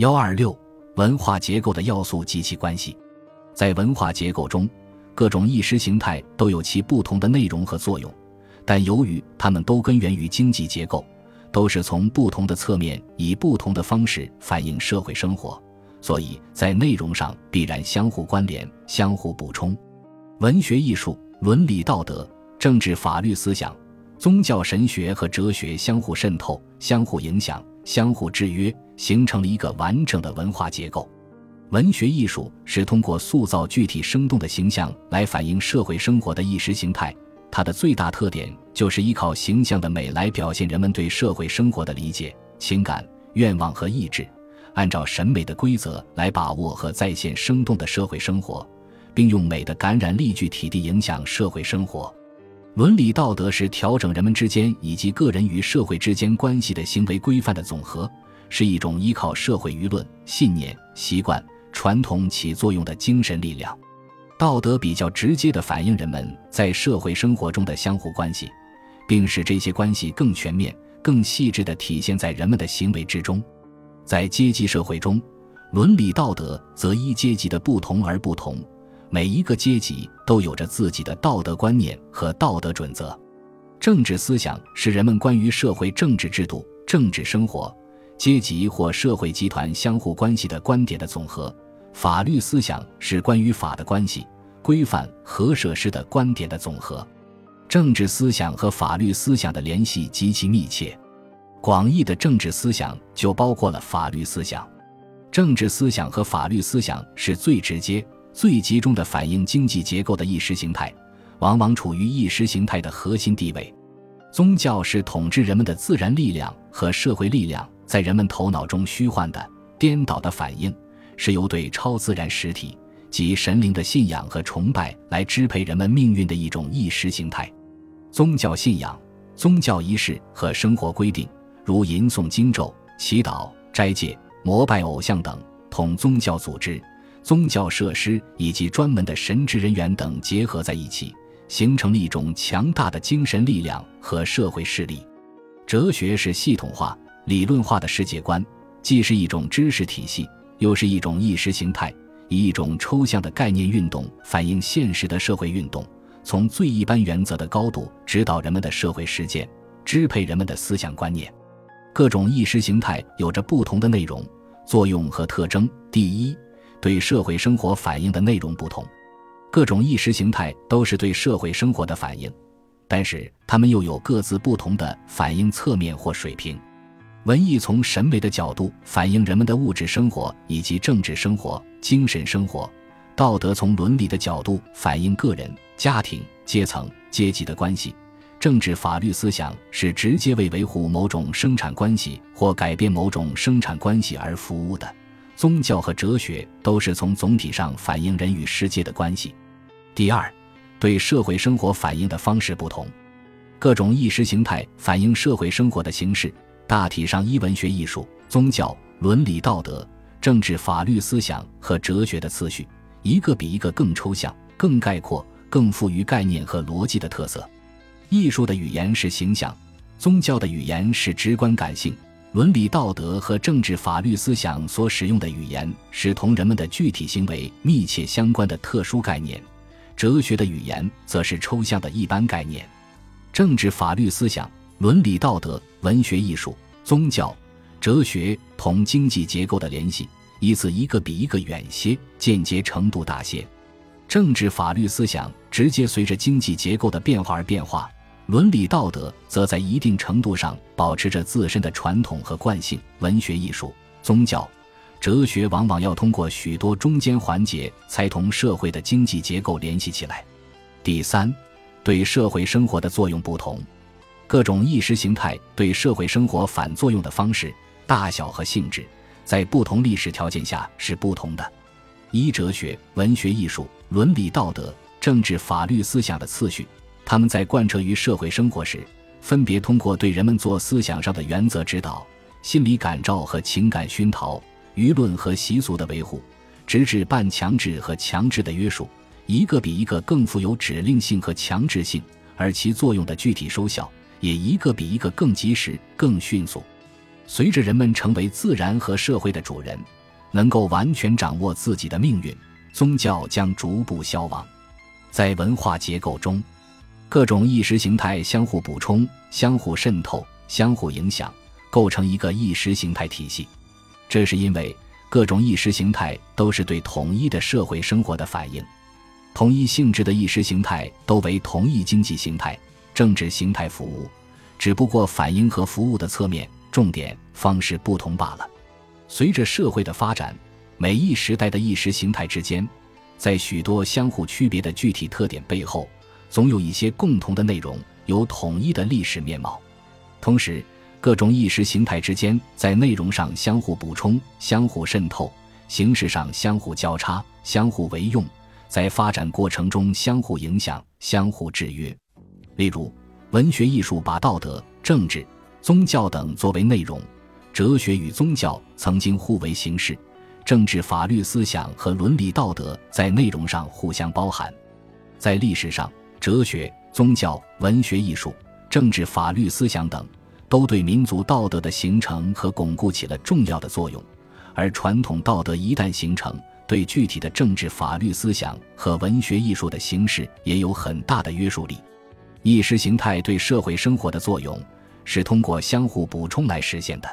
幺二六文化结构的要素及其关系，在文化结构中，各种意识形态都有其不同的内容和作用，但由于它们都根源于经济结构，都是从不同的侧面以不同的方式反映社会生活，所以在内容上必然相互关联、相互补充。文学、艺术、伦理、道德、政治、法律、思想、宗教、神学和哲学相互渗透、相互影响、相互制约。形成了一个完整的文化结构。文学艺术是通过塑造具体生动的形象来反映社会生活的意识形态。它的最大特点就是依靠形象的美来表现人们对社会生活的理解、情感、愿望和意志，按照审美的规则来把握和再现生动的社会生活，并用美的感染力具体地影响社会生活。伦理道德是调整人们之间以及个人与社会之间关系的行为规范的总和。是一种依靠社会舆论、信念、习惯、传统起作用的精神力量。道德比较直接地反映人们在社会生活中的相互关系，并使这些关系更全面、更细致地体现在人们的行为之中。在阶级社会中，伦理道德则依阶级的不同而不同。每一个阶级都有着自己的道德观念和道德准则。政治思想是人们关于社会政治制度、政治生活。阶级或社会集团相互关系的观点的总和，法律思想是关于法的关系、规范和设施的观点的总和，政治思想和法律思想的联系极其密切。广义的政治思想就包括了法律思想，政治思想和法律思想是最直接、最集中的反映经济结构的意识形态，往往处于意识形态的核心地位。宗教是统治人们的自然力量和社会力量。在人们头脑中虚幻的、颠倒的反应，是由对超自然实体及神灵的信仰和崇拜来支配人们命运的一种意识形态。宗教信仰、宗教仪式和生活规定，如吟诵经咒、祈祷、斋戒、膜拜偶像等，同宗教组织、宗教设施以及专门的神职人员等结合在一起，形成了一种强大的精神力量和社会势力。哲学是系统化。理论化的世界观，既是一种知识体系，又是一种意识形态，以一种抽象的概念运动反映现实的社会运动，从最一般原则的高度指导人们的社会实践，支配人们的思想观念。各种意识形态有着不同的内容、作用和特征。第一，对社会生活反映的内容不同。各种意识形态都是对社会生活的反应，但是它们又有各自不同的反应侧面或水平。文艺从审美的角度反映人们的物质生活以及政治生活、精神生活；道德从伦理的角度反映个人、家庭、阶层、阶级的关系；政治法律思想是直接为维护某种生产关系或改变某种生产关系而服务的；宗教和哲学都是从总体上反映人与世界的关系。第二，对社会生活反映的方式不同，各种意识形态反映社会生活的形式。大体上依文学、艺术、宗教、伦理、道德、政治、法律、思想和哲学的次序，一个比一个更抽象、更概括、更富于概念和逻辑的特色。艺术的语言是形象，宗教的语言是直观感性，伦理道德和政治法律思想所使用的语言是同人们的具体行为密切相关的特殊概念，哲学的语言则是抽象的一般概念。政治法律思想。伦理道德、文学艺术、宗教、哲学同经济结构的联系，依次一个比一个远些，间接程度大些。政治法律思想直接随着经济结构的变化而变化，伦理道德则在一定程度上保持着自身的传统和惯性。文学艺术、宗教、哲学往往要通过许多中间环节，才同社会的经济结构联系起来。第三，对社会生活的作用不同。各种意识形态对社会生活反作用的方式、大小和性质，在不同历史条件下是不同的。依哲学、文学、艺术、伦理道德、政治、法律思想的次序，他们在贯彻于社会生活时，分别通过对人们做思想上的原则指导、心理感召和情感熏陶、舆论和习俗的维护，直至半强制和强制的约束，一个比一个更富有指令性和强制性，而其作用的具体收效。也一个比一个更及时、更迅速。随着人们成为自然和社会的主人，能够完全掌握自己的命运，宗教将逐步消亡。在文化结构中，各种意识形态相互补充、相互渗透、相互影响，构成一个意识形态体系。这是因为各种意识形态都是对统一的社会生活的反应。同一性质的意识形态都为同一经济形态、政治形态服务，只不过反应和服务的侧面、重点、方式不同罢了。随着社会的发展，每一时代的意识形态之间，在许多相互区别的具体特点背后，总有一些共同的内容，有统一的历史面貌。同时，各种意识形态之间在内容上相互补充、相互渗透，形式上相互交叉、相互为用。在发展过程中相互影响、相互制约。例如，文学艺术把道德、政治、宗教等作为内容；哲学与宗教曾经互为形式；政治、法律、思想和伦理道德在内容上互相包含。在历史上，哲学、宗教、文学艺术、政治、法律、思想等都对民族道德的形成和巩固起了重要的作用。而传统道德一旦形成，对具体的政治、法律、思想和文学艺术的形式也有很大的约束力。意识形态对社会生活的作用是通过相互补充来实现的。